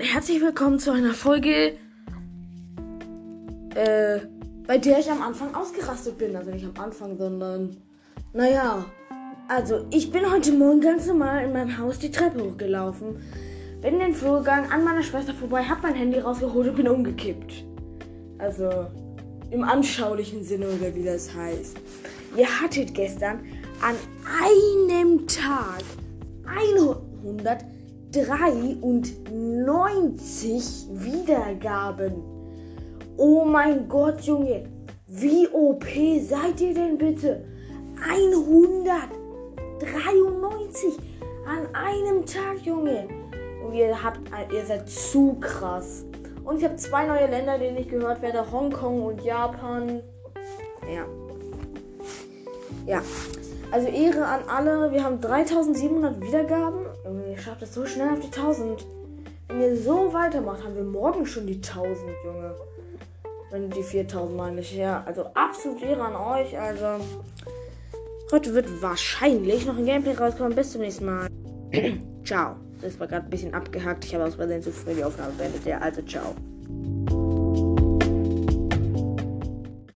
herzlich willkommen zu einer Folge, äh, bei der ich am Anfang ausgerastet bin. Also nicht am Anfang, sondern, naja. Also, ich bin heute Morgen ganz normal in meinem Haus die Treppe hochgelaufen, bin in den Flur gegangen, an meiner Schwester vorbei, hab mein Handy rausgeholt und bin umgekippt. Also, im anschaulichen Sinne oder wie das heißt. Ihr hattet gestern an einem Tag 193 Wiedergaben. Oh mein Gott, Junge. Wie OP seid ihr denn bitte? 193 an einem Tag, Junge. Und ihr habt, ihr seid zu krass. Und ich habe zwei neue Länder, denen ich gehört werde: Hongkong und Japan. Ja. Ja. Also Ehre an alle. Wir haben 3700 Wiedergaben. Junge, ihr schafft es so schnell auf die 1000. Wenn ihr so weitermacht, haben wir morgen schon die 1000, Junge. Wenn die 4000 meine ich. Ja, also absolut Ehre an euch. Also heute wird wahrscheinlich noch ein Gameplay rauskommen. Bis zum nächsten Mal. ciao. Das war gerade ein bisschen abgehackt. Ich habe aus Versehen zu früh die Aufnahme beendet. Ja, also ciao.